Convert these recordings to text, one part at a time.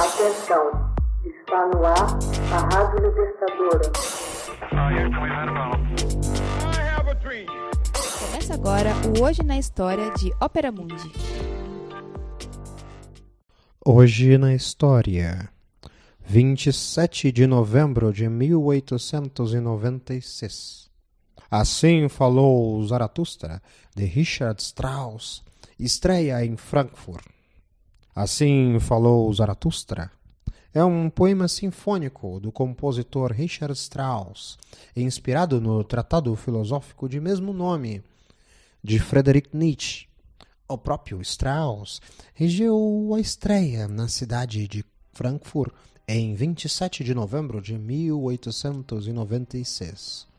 Atenção, está no ar a Rádio Libertadora. Começa agora o Hoje na História de Ópera Mundi. Hoje na História, 27 de novembro de 1896. Assim falou Zaratustra, de Richard Strauss, estreia em Frankfurt. Assim falou Zaratustra. É um poema sinfônico do compositor Richard Strauss, inspirado no tratado filosófico de mesmo nome, de Friedrich Nietzsche. O próprio Strauss regeu a estreia na cidade de Frankfurt em 27 de novembro de 1896.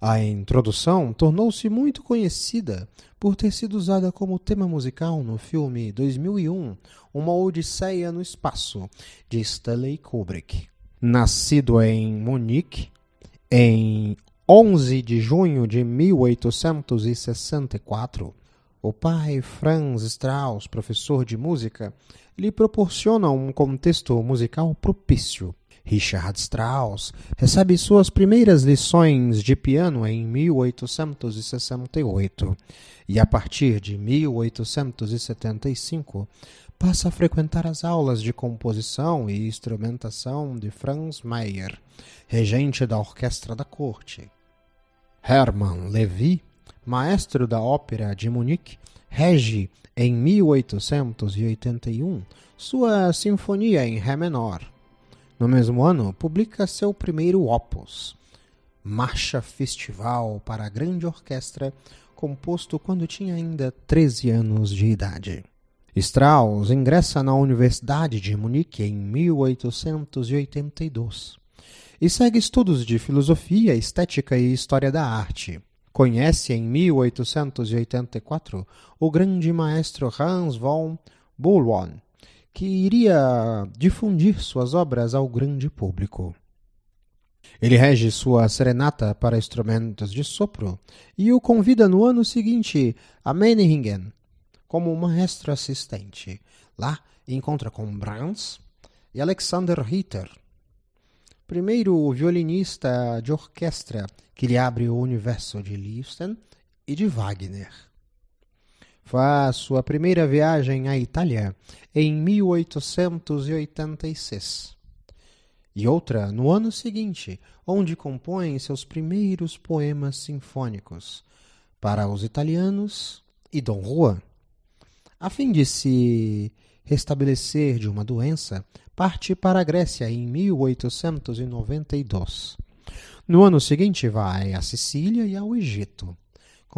A introdução tornou-se muito conhecida por ter sido usada como tema musical no filme 2001, Uma Odisseia no Espaço, de Stanley Kubrick. Nascido em Munique, em 11 de junho de 1864, o pai Franz Strauss, professor de música, lhe proporciona um contexto musical propício Richard Strauss recebe suas primeiras lições de piano em 1868 e, a partir de 1875, passa a frequentar as aulas de composição e instrumentação de Franz Mayer, regente da orquestra da corte. Hermann Levy, maestro da ópera de Munique, rege em 1881 sua sinfonia em ré menor no mesmo ano, publica seu primeiro opus, Marcha Festival para a Grande Orquestra, composto quando tinha ainda 13 anos de idade. Strauss ingressa na Universidade de Munique em 1882 e segue estudos de filosofia, estética e história da arte. Conhece em 1884 o grande maestro Hans von Bülow, que iria difundir suas obras ao grande público. Ele rege sua serenata para instrumentos de sopro e o convida no ano seguinte a Meiningen como maestro assistente. Lá encontra com Brahms e Alexander Ritter, primeiro violinista de orquestra que lhe abre o universo de Liszt e de Wagner faz sua primeira viagem à Itália em 1886. E outra no ano seguinte, onde compõe seus primeiros poemas sinfônicos para os italianos e Dom Juan. A fim de se restabelecer de uma doença, parte para a Grécia em 1892. No ano seguinte, vai a Sicília e ao Egito.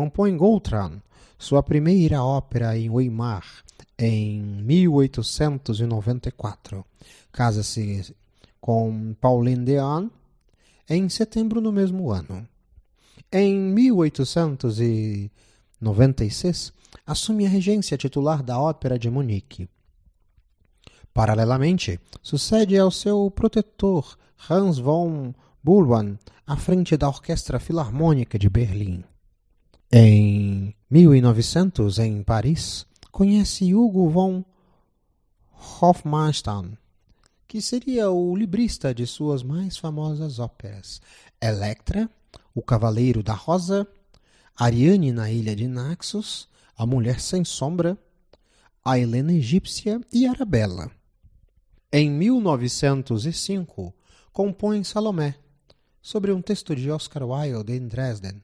Compõe Goldran, sua primeira ópera em Weimar, em 1894. Casa-se com Pauline Dean em setembro do mesmo ano. Em 1896, assume a regência titular da Ópera de Munique. Paralelamente, sucede ao seu protetor Hans von Bülow à frente da Orquestra Filarmônica de Berlim. Em 1900, em Paris, conhece Hugo von Hofmannsthal, que seria o librista de suas mais famosas óperas: Electra, O Cavaleiro da Rosa, Ariane na Ilha de Naxos, A Mulher Sem Sombra, A Helena Egípcia e Arabella. Em 1905, compõe Salomé, sobre um texto de Oscar Wilde em Dresden.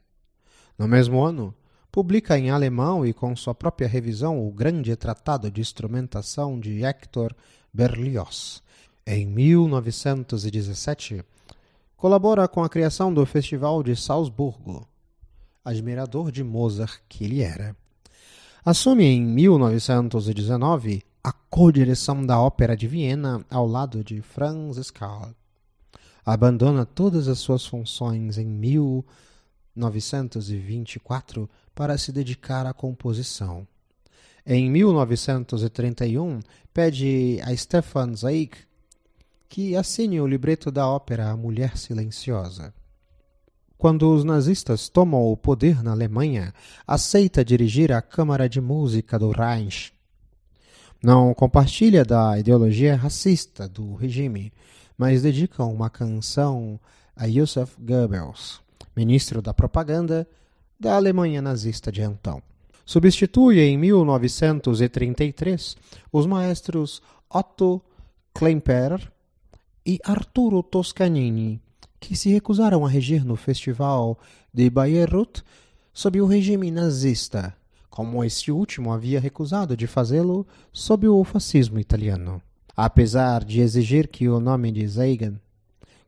No mesmo ano, publica em alemão e com sua própria revisão o grande tratado de instrumentação de Hector Berlioz. Em 1917, colabora com a criação do Festival de Salzburgo, admirador de Mozart que ele era. Assume em 1919 a co-direção da Ópera de Viena ao lado de Franz Schall. Abandona todas as suas funções em 1919 1924 para se dedicar à composição. Em 1931, pede a Stefan Zweig que assine o libreto da ópera A Mulher Silenciosa. Quando os nazistas tomam o poder na Alemanha, aceita dirigir a Câmara de Música do Reich. Não compartilha da ideologia racista do regime, mas dedica uma canção a Joseph Goebbels, ministro da propaganda da Alemanha nazista de então. Substitui em 1933 os maestros Otto Klemperer e Arturo Toscanini, que se recusaram a regir no Festival de Bayreuth sob o regime nazista, como este último havia recusado de fazê-lo sob o fascismo italiano. Apesar de exigir que o nome de Zeigen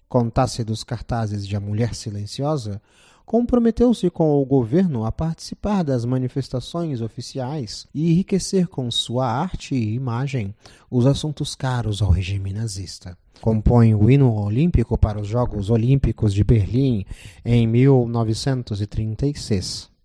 contasse dos cartazes de A Mulher Silenciosa, comprometeu-se com o governo a participar das manifestações oficiais e enriquecer com sua arte e imagem os assuntos caros ao regime nazista. Compõe o hino olímpico para os Jogos Olímpicos de Berlim em 1936.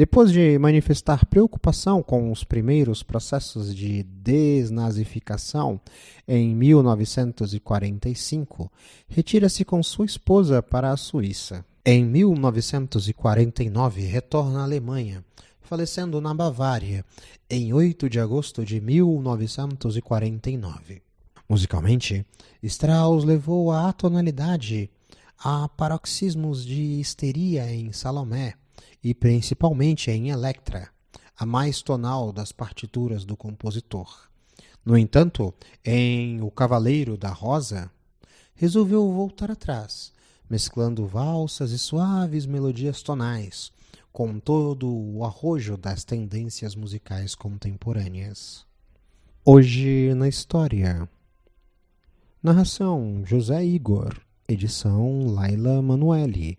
Depois de manifestar preocupação com os primeiros processos de desnazificação em 1945, retira-se com sua esposa para a Suíça. Em 1949, retorna à Alemanha, falecendo na Bavária em 8 de agosto de 1949. Musicalmente, Strauss levou a atonalidade a paroxismos de histeria em Salomé e principalmente em Electra, a mais tonal das partituras do compositor. No entanto, em O Cavaleiro da Rosa, resolveu voltar atrás mesclando valsas e suaves melodias tonais, com todo o arrojo das tendências musicais contemporâneas. Hoje na História. Narração José Igor. Edição Laila Manuelle.